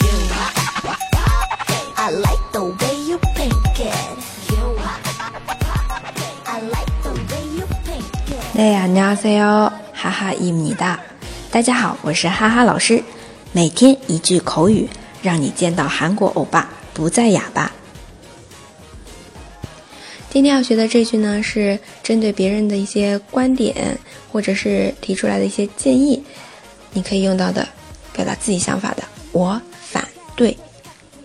you i like the way you pink can i like the way you pink can。你好，哈，哈哈，伊米达。大家好，我是哈哈老师。每天一句口语，让你见到韩国欧巴不再哑巴。今天要学的这句呢，是针对别人的一些观点，或者是提出来的一些建议，你可以用到的，表达自己想法的。我反对。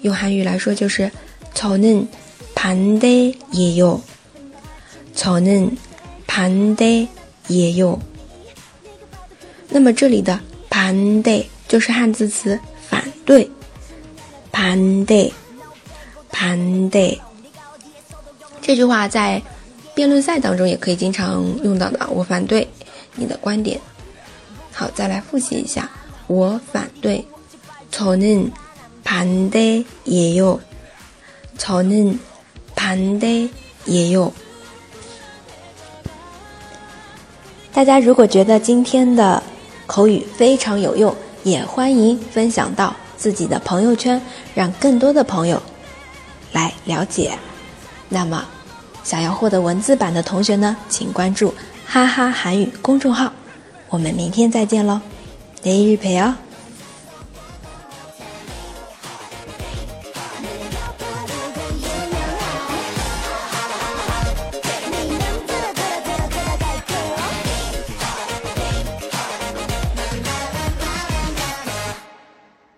用韩语来说就是“저는반대예 요”。저는반대예 요。 那么这里的“반대”就是汉字词“反对”。반대，반대。这句话在辩论赛当中也可以经常用到的。我反对你的观点。好，再来复习一下。我反对。 저는 반대 예요. 저는 반대 예요. 大家如果觉得今天的口语非常有用，也欢迎分享到自己的朋友圈，让更多的朋友来了解。那么，想要获得文字版的同学呢，请关注“哈哈韩语”公众号。我们明天再见喽，내일봬요